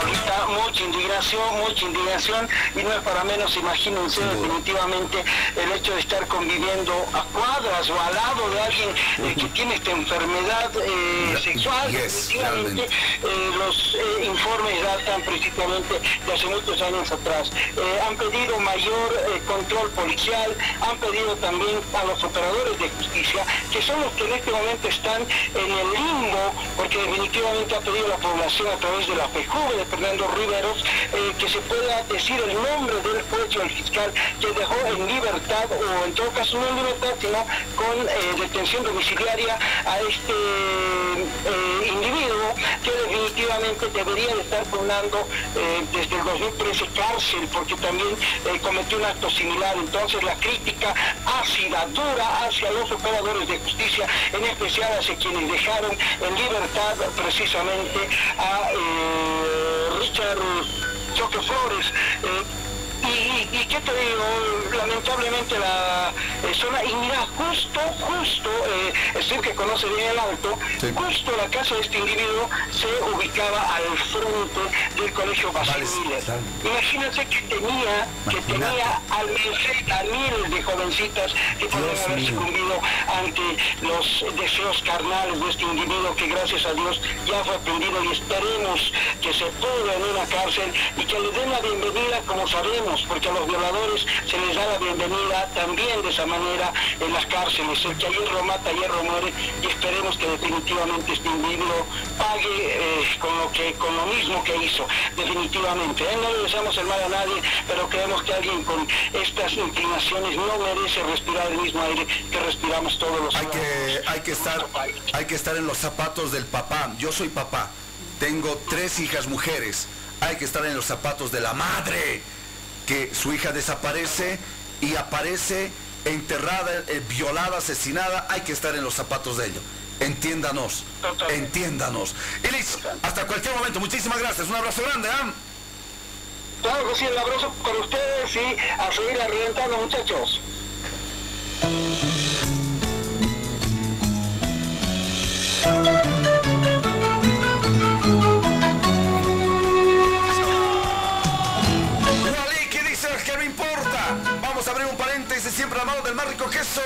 Ahorita mucha indignación, mucha indignación y no es para menos, imagínense definitivamente el hecho de estar conviviendo a cuadras o al lado de alguien eh, que tiene esta enfermedad eh, sexual, definitivamente eh, los informes datan precisamente de hace muchos años atrás. Han pedido mayor control policial, han pedido también a los operadores de justicia, que son los que en este momento están en el limbo, porque definitivamente ha pedido la población a través de la PEJUVE, Fernando Riveros, eh, que se pueda decir el nombre del juez y el fiscal que dejó en libertad, o en todo caso no en libertad, sino con eh, detención domiciliaria a este eh, individuo que definitivamente debería de estar purnando eh, desde el 2013 cárcel, porque también cometió un acto similar. Entonces la crítica ácida, dura hacia los operadores de justicia, en especial hacia quienes dejaron en libertad precisamente a Richard Choque Flores. eh, y qué te digo, lamentablemente la eh, zona, y mira, justo, justo, eh, Steve que conoce bien el alto, justo la casa de este individuo se ubicaba al frente del colegio Basil Miller. Imagínense que tenía, que tenía al menos a miles de jovencitas que podrían haber sucumbido ante los deseos carnales de este individuo que gracias a Dios ya fue aprendido y esperemos que se pudra en una cárcel y que le den la bienvenida como sabemos, porque a los violadores se les da la bienvenida también de esa manera en las cárceles. El que a hierro mata, hierro muere y esperemos que definitivamente este individuo pague eh, con, lo que, con lo mismo que hizo, definitivamente. ¿eh? No le deseamos el mal a nadie, pero creemos que alguien con estas inclinaciones no merece respirar el mismo aire que respiramos todos los Hay que, hay que estar, hay que estar en los zapatos del papá. Yo soy papá. Tengo tres hijas mujeres. Hay que estar en los zapatos de la madre. Que su hija desaparece y aparece enterrada, eh, violada, asesinada. Hay que estar en los zapatos de ellos. Entiéndanos. Entiéndanos. Elis, hasta cualquier momento. Muchísimas gracias. Un abrazo grande. ¿ah? Claro que sí, el abrazo para ustedes y a seguir arrientando muchachos. Rico queso.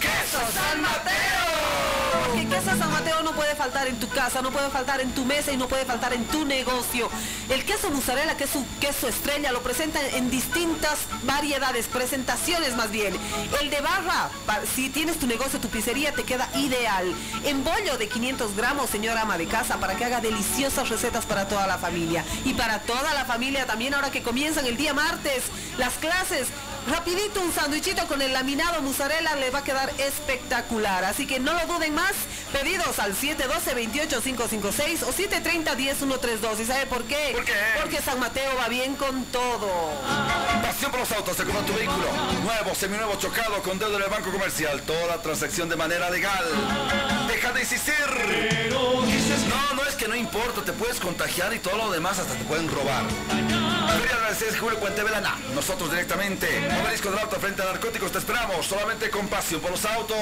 ¡Queso San Mateo! Queso San Mateo no puede faltar en tu casa, no puede faltar en tu mesa y no puede faltar en tu negocio. El queso mozzarella, que es un queso estrella, lo presentan en distintas variedades, presentaciones más bien. El de barra, si tienes tu negocio, tu pizzería, te queda ideal. En bollo de 500 gramos, señora ama de casa, para que haga deliciosas recetas para toda la familia. Y para toda la familia también, ahora que comienzan el día martes, las clases. Rapidito un sándwichito con el laminado mozzarella le va a quedar espectacular. Así que no lo duden más. Pedidos al 712-28556 o 730-10132. ¿Y sabe por qué? Porque San Mateo va bien con todo. Pasión por los autos, compra tu vehículo. Nuevo, seminuevo, chocado, con deuda en el banco comercial. Toda transacción de manera legal. Deja de existir. No, no es que no importa, te puedes contagiar y todo lo demás hasta te pueden robar. 6 de julio, Puente Verana. Nosotros directamente. Obelisco del Alto frente a narcóticos, te esperamos. Solamente con pasión por los autos.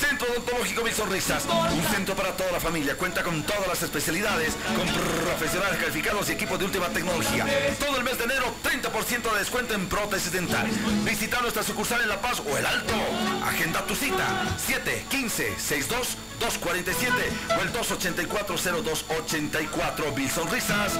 Centro Odontológico Mil Sonrisas. Un centro para toda la familia. Cuenta con todas las especialidades, con profesionales calificados y equipos de última tecnología. Todo el mes de enero, 30% de descuento en prótesis dental. Visita nuestra sucursal en La Paz o El Alto. Agenda tu cita. 7 15 62 247 o el 284-0284 Bill Sonrisas.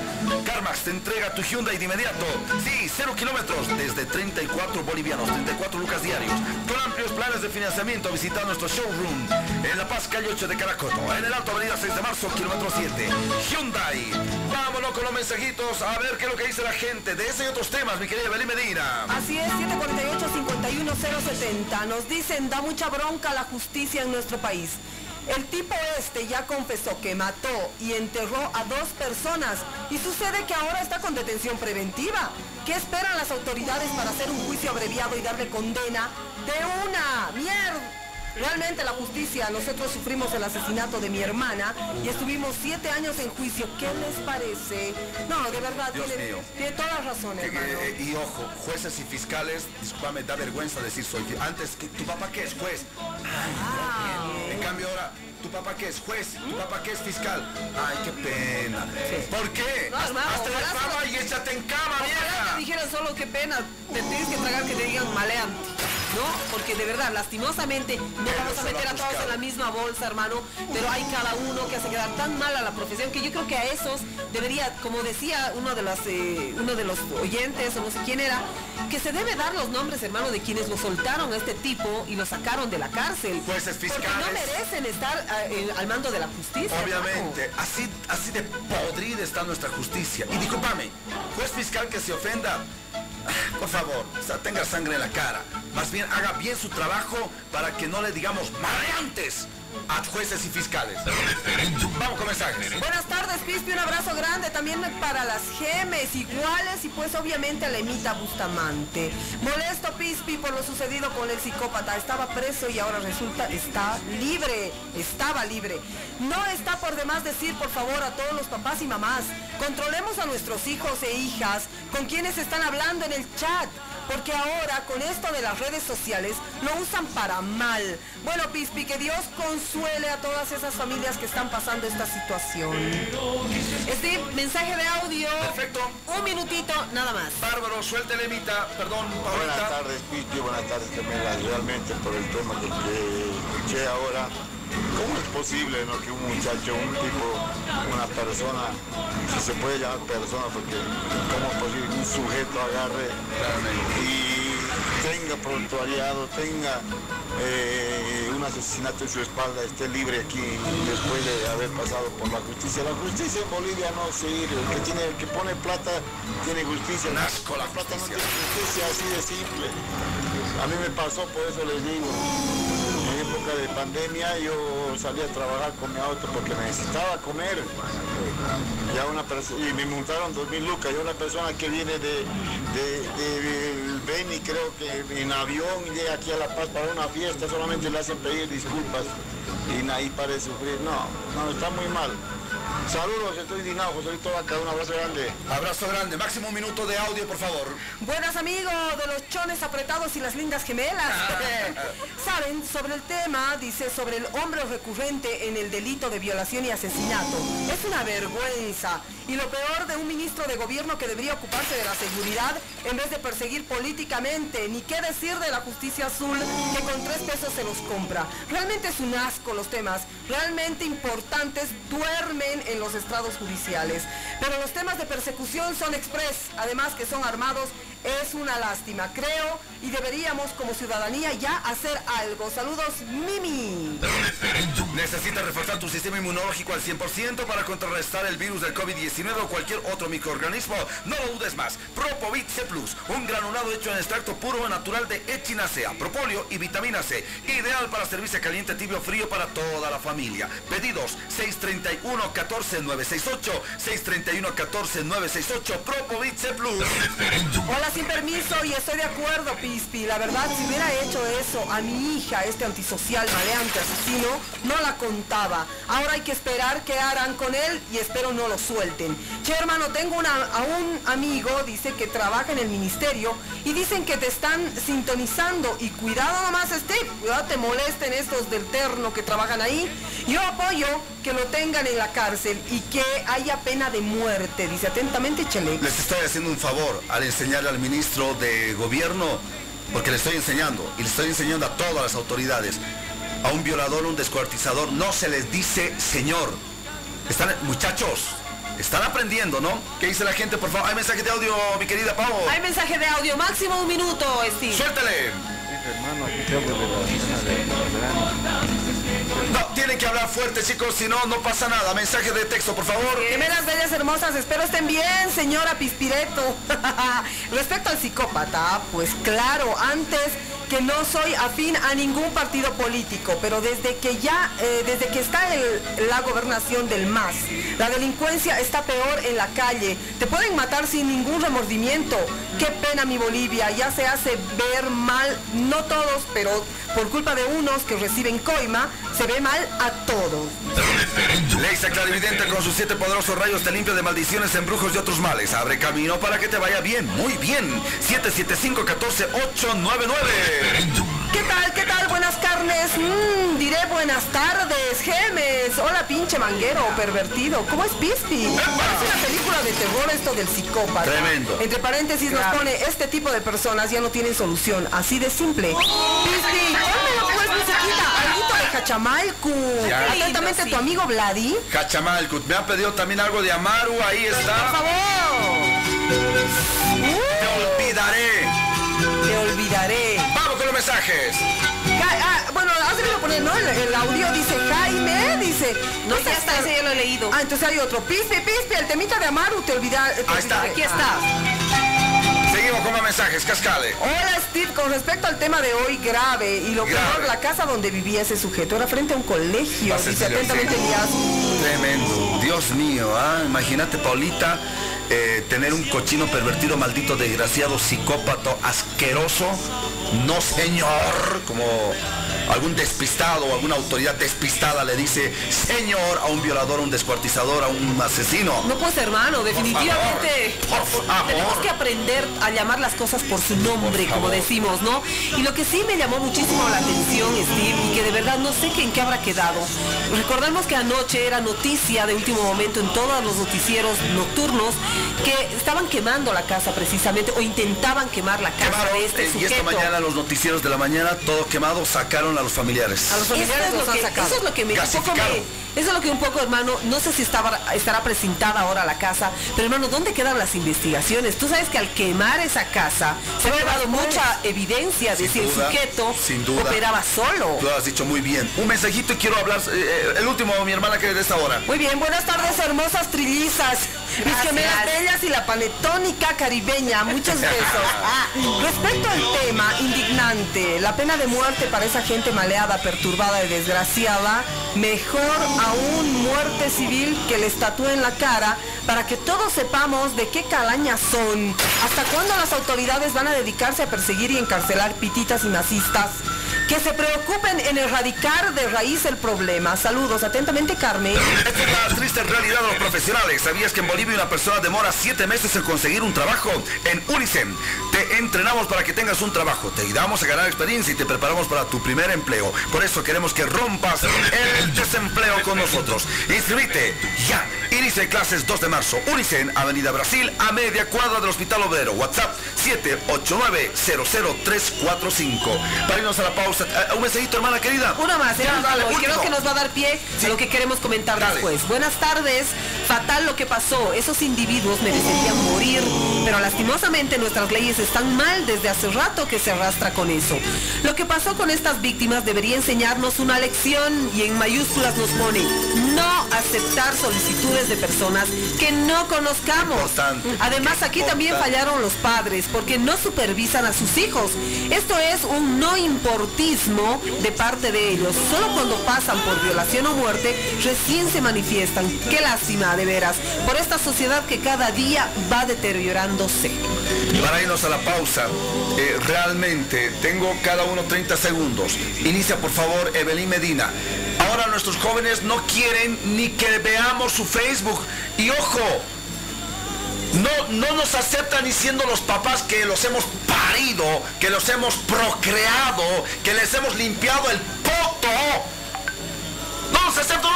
Carmax te entrega tu Hyundai de inmediato. Sí, 0 kilómetros desde 34 bolivianos, 34 lucas diarios. Con amplios planes de financiamiento, visita nuestro showroom en La Paz, calle 8 de Caracoto, en el Alto Avenida 6 de Marzo, kilómetro 7. Hyundai. Vámonos con los mensajitos a ver qué es lo que dice la gente de ese y otros temas, mi querida Belén Medina. Así es, 748-51070. Nos dicen, da mucha bronca la justicia en nuestro país. El tipo este ya confesó que mató y enterró a dos personas y sucede que ahora está con detención preventiva. ¿Qué esperan las autoridades para hacer un juicio abreviado y darle condena de una? ¡Mierda! Realmente la justicia, nosotros sufrimos el asesinato de mi hermana y estuvimos siete años en juicio. ¿Qué les parece? No, de verdad, tiene, tiene toda razón, Que- que- hermano. eh, y ojo, jueces y fiscales, discúlpame, da vergüenza decir soy Antes, que ¿tu papá qué es? Juez. Ay, en cambio ahora, ¿tu papá qué es? Juez. ¿Tu papá qué es? Fiscal. Ay, qué pena. ¿Por qué? No, hermano, Hazte de fama y échate en cama, Ojalá vieja. te dijeran solo qué pena, te tienes que tragar que te digan maleante, ¿no? Porque de verdad, lastimosamente, no vamos a meter a todos en la misma bolsa, hermano, pero hay cada uno que hace quedar tan mal a la profesión que yo creo que a esos debería, como decía uno de los, eh, uno de los oyentes, o no sé quién era, que se debe dar los nombres, hermano, de quienes lo soltaron a este tipo y lo sacaron de la cárcel. Jueces Porque no fiscales. merecen estar eh, al mando de la justicia. Obviamente, así, así de podrida está nuestra justicia. Y discúlpame, juez fiscal que se ofenda, ah, por favor, o sea, tenga sangre en la cara. Más bien haga bien su trabajo para que no le digamos maleantes a jueces y fiscales. Vamos con mensajes. Buenas tardes, Pispi, un abrazo grande también para las gemes iguales y pues obviamente a la Emita Bustamante. Molesto, Pispi, por lo sucedido con el psicópata. Estaba preso y ahora resulta está libre. Estaba libre. No está por demás decir, por favor, a todos los papás y mamás, controlemos a nuestros hijos e hijas con quienes están hablando en el chat. Porque ahora con esto de las redes sociales lo usan para mal. Bueno, Pispi, que Dios consuele a todas esas familias que están pasando esta situación. Este mensaje de audio. Perfecto. Un minutito, nada más. Bárbaro, suéltele, Emita. Perdón, Buenas Paulita. tardes, Piti, buenas tardes, Camila. Realmente por el tema que, que escuché ahora, ¿cómo es posible no, que un muchacho, un tipo, una persona, si se puede llamar persona, porque cómo es posible que un sujeto agarre y tenga prontuariado, tenga eh, un asesinato en su espalda, esté libre aquí después de haber pasado por la justicia? La justicia en Bolivia no sirve, el que, tiene, el que pone plata tiene justicia. La plata no tiene justicia, así de simple. A mí me pasó, por eso les digo. De pandemia yo salí a trabajar con mi auto porque necesitaba comer. Ya una y me montaron dos mil lucas. Y una persona que viene de, de, de- creo que en avión, llega aquí a La Paz para una fiesta, solamente le hacen pedir disculpas. Y ahí para de sufrir. No, no, está muy mal. Saludos, estoy indignado, José Luis Vaca, un abrazo grande. Abrazo grande. Máximo un minuto de audio, por favor. Buenas amigos de los chones apretados y las lindas gemelas. Saben, sobre el tema, dice, sobre el hombre recurrente en el delito de violación y asesinato. Es una vergüenza. Y lo peor de un ministro de gobierno que debería ocuparse de la seguridad en vez de perseguir políticamente. Ni qué decir de la justicia azul que con tres pesos se los compra. Realmente es un asco los temas. Realmente importantes duermen en los estrados judiciales. Pero los temas de persecución son express. Además que son armados. Es una lástima, creo, y deberíamos como ciudadanía ya hacer algo. Saludos, Mimi. Necesitas reforzar tu sistema inmunológico al 100% para contrarrestar el virus del COVID-19 o cualquier otro microorganismo. No lo dudes más. Propovit C+, un granulado hecho en extracto puro natural de echinacea, propóleo y vitamina C. Ideal para servirse caliente, tibio, frío para toda la familia. Pedidos 631-14968, 631-14968, Propovit C+. Hola sin permiso y estoy de acuerdo, Pispi. La verdad, si hubiera hecho eso a mi hija, este antisocial, maleante, asesino, no la contaba. Ahora hay que esperar qué harán con él y espero no lo suelten. Che, hermano, tengo a un amigo, dice que trabaja en el ministerio y dicen que te están sintonizando. Y cuidado nomás, Steve, cuidado te molesten estos del terno que trabajan ahí. Yo apoyo que lo tengan en la cárcel y que haya pena de muerte. Dice atentamente, Chele. Les estoy haciendo un favor al enseñarle al ministro de gobierno, porque le estoy enseñando, y le estoy enseñando a todas las autoridades. A un violador, un descuartizador, no se les dice señor. Están, muchachos, están aprendiendo, ¿no? ¿Qué dice la gente, por favor? Hay mensaje de audio, mi querida Pau. Hay mensaje de audio, máximo un minuto, Steve. Suéltale. Hermano, No, tienen que hablar fuerte, chicos, si no, no pasa nada. Mensaje de texto, por favor. Gemelas bellas hermosas, espero estén bien, señora Pispireto. Respecto al psicópata, pues claro, antes que no soy afín a ningún partido político, pero desde que ya, eh, desde que está el- la gobernación del MAS, la delincuencia está peor en la calle. Te pueden matar sin ningún remordimiento. Qué pena mi Bolivia, ya se hace ver mal, no todos, pero por culpa de unos que reciben coima, se ve mal a todos. Lexa Clarividente con sus siete poderosos rayos te limpia de maldiciones, embrujos y otros males. Abre camino para que te vaya bien, muy bien. 775-14899. ¿Qué tal? ¿Qué tal? Buenas carnes. Mm, diré buenas tardes, Gemes. Hola, pinche manguero pervertido. ¿Cómo es Pispi? Parece una película de terror esto del psicópata. Tremendo. Entre paréntesis nos pone, este tipo de personas ya no tienen solución. Así de simple. Pispi, pónmelo pues, musiquita. Ya. Atentamente tu amigo Vladi. Cachamalcut, me ha pedido también algo de Amaru, ahí está. Por favor. Te olvidaré. Te olvidaré. Vamos con los mensajes. Ja- ah, bueno, hazlo poner, ¿no? El, el audio dice Jaime, dice. No, sé ya está, ese ya lo he leído. Ah, entonces hay otro. Pispe, pispe, el temita de Amaru, te olvida. te Ahí está. Aquí está. Seguimos con más mensajes, cascale. Hola Steve, con respecto al tema de hoy grave y lo Grave. peor, la casa donde vivía ese sujeto era frente a un colegio. Dice atentamente. Tremendo. Dios mío, ¿ah? Imagínate, Paulita, eh, tener un cochino pervertido, maldito, desgraciado, psicópata, asqueroso. No, señor. Como algún despistado o alguna autoridad despistada le dice, señor, a un violador, a un descuartizador, a un asesino. No pues hermano, definitivamente Por favor. tenemos que aprender a llamar las cosas por su nombre, como decimos, ¿no? Y lo que sí me llamó muchísimo la atención, Steve, y que de verdad no sé en qué habrá quedado. Recordemos que anoche era noticia de último momento en todos los noticieros nocturnos que estaban quemando la casa precisamente, o intentaban quemar la casa Quemaron, de este eh, y sujeto. esta mañana los noticieros de la mañana, todo quemado, sacaron a los familiares. A los familiares Eso es los lo han que- sacado. eso es lo que me- un poco Gasificaron. me- Eso es lo que un poco, hermano, no sé si estaba, estará presentada ahora la casa, pero hermano, ¿dónde quedan las investigaciones? Tú sabes que al quemar esa casa se ha llevado mucha evidencia de Sin si el sujeto sin duda. operaba solo. Tú lo has dicho muy bien. Un mensajito y quiero hablar, eh, eh, el último, mi hermana que de esta hora. Muy bien, buenas tardes, hermosas trillizas. Mis Gracias. gemelas bellas y la panetónica caribeña. Muchos besos. Ah, Respecto al tema indignante, la pena de muerte para esa gente maleada, perturbada y desgraciada, mejor aún muerte civil que le tatúen la cara para que todos sepamos de qué calañas son. ¿Hasta cuándo las autoridades van a dedicarse a perseguir y encarcelar pititas y nazistas? Que se preocupen en erradicar de raíz el problema. Saludos, atentamente Carmen. Esta es la triste realidad de los profesionales. ¿Sabías que en Bolivia una persona demora siete meses en conseguir un trabajo? En Unicem te entrenamos para que tengas un trabajo, te ayudamos a ganar experiencia y te preparamos para tu primer empleo. Por eso queremos que rompas el desempleo con nosotros. Inscribite ya. Inicia clases 2 de marzo. Unicem, Avenida Brasil, a media cuadra del Hospital Obrero. WhatsApp 789-00345. Para irnos a la pausa, eh, un mensajito, hermana querida. Una más, ¿eh? Ya, dale, y creo último. que nos va a dar pie a lo que queremos comentar Dale. después. Buenas tardes. Fatal lo que pasó. Esos individuos merecerían morir, pero lastimosamente nuestras leyes están mal desde hace rato que se arrastra con eso. Lo que pasó con estas víctimas debería enseñarnos una lección y en mayúsculas nos pone no aceptar solicitudes de personas que no conozcamos. Además, aquí también fallaron los padres porque no supervisan a sus hijos. Esto es un no de parte de ellos. Solo cuando pasan por violación o muerte, recién se manifiestan. Qué lástima, de veras, por esta sociedad que cada día va deteriorándose. Para irnos a la pausa, eh, realmente tengo cada uno 30 segundos. Inicia por favor Evelyn Medina. Ahora nuestros jóvenes no quieren ni que veamos su Facebook. Y ojo, no, no nos aceptan diciendo los papás que los hemos parido, que los hemos procreado, que les hemos limpiado el poto.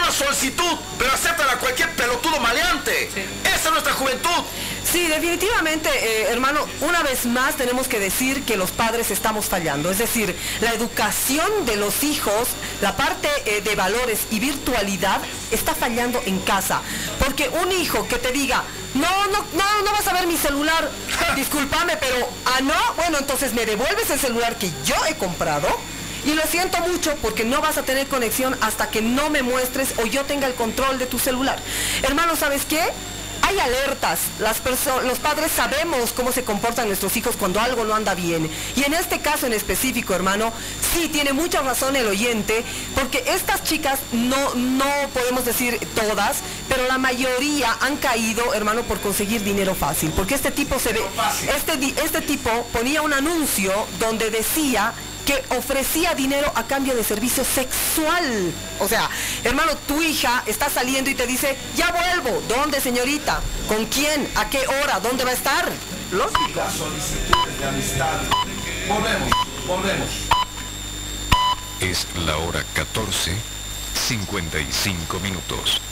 Una solicitud, pero aceptan a cualquier pelotudo maleante. Esa es nuestra juventud. Sí, definitivamente, eh, hermano, una vez más tenemos que decir que los padres estamos fallando. Es decir, la educación de los hijos, la parte eh, de valores y virtualidad está fallando en casa. Porque un hijo que te diga, no, no, no, no vas a ver mi celular, discúlpame, pero, ah, no, bueno, entonces me devuelves el celular que yo he comprado. Y lo siento mucho porque no vas a tener conexión hasta que no me muestres o yo tenga el control de tu celular. Hermano, ¿sabes qué? hay alertas. Las los padres sabemos cómo se comportan nuestros hijos cuando algo no anda bien. Y en este caso en específico, hermano, sí tiene mucha razón el oyente, porque estas chicas no, no podemos decir todas, pero la mayoría han caído, hermano, por conseguir dinero fácil. Porque este tipo se ve. Este, este tipo ponía un anuncio donde decía que ofrecía dinero a cambio de servicio sexual. O sea, hermano, tu hija está saliendo y te dice, ya vuelvo. ¿Dónde, señorita? ¿Con quién? ¿A qué hora? ¿Dónde va a estar? Lógico. De amistad. Volvemos, volvemos. Es la hora 14, 55 minutos.